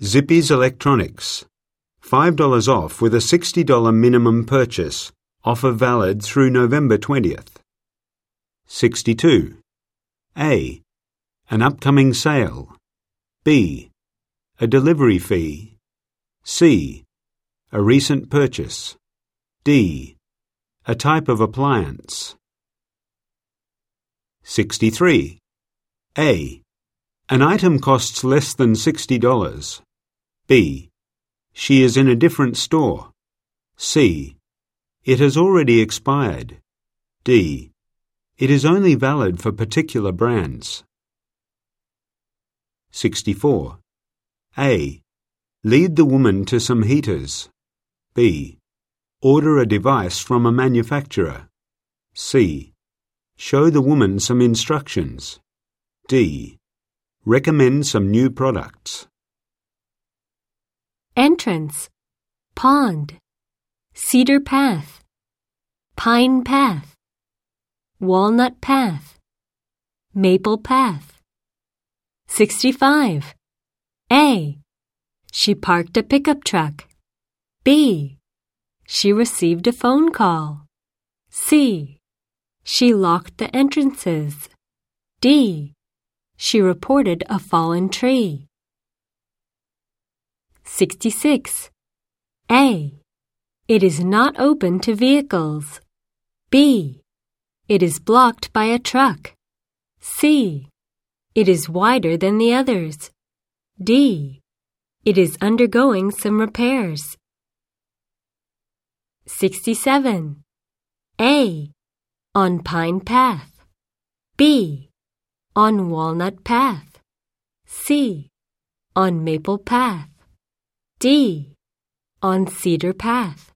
Zippy's Electronics. $5 off with a $60 minimum purchase. Offer valid through November 20th. 62. A. An upcoming sale. B. A delivery fee. C. A recent purchase. D. A type of appliance. 63. A. An item costs less than $60. B. She is in a different store. C. It has already expired. D. It is only valid for particular brands. 64. A. Lead the woman to some heaters. B. Order a device from a manufacturer. C. Show the woman some instructions. D. Recommend some new products. Entrance. Pond. Cedar path. Pine path. Walnut path. Maple path. 65. A. She parked a pickup truck. B. She received a phone call. C. She locked the entrances. D. She reported a fallen tree. 66. A. It is not open to vehicles. B. It is blocked by a truck. C. It is wider than the others. D. It is undergoing some repairs. 67. A. On Pine Path. B. On Walnut Path. C. On Maple Path. D. On Cedar Path.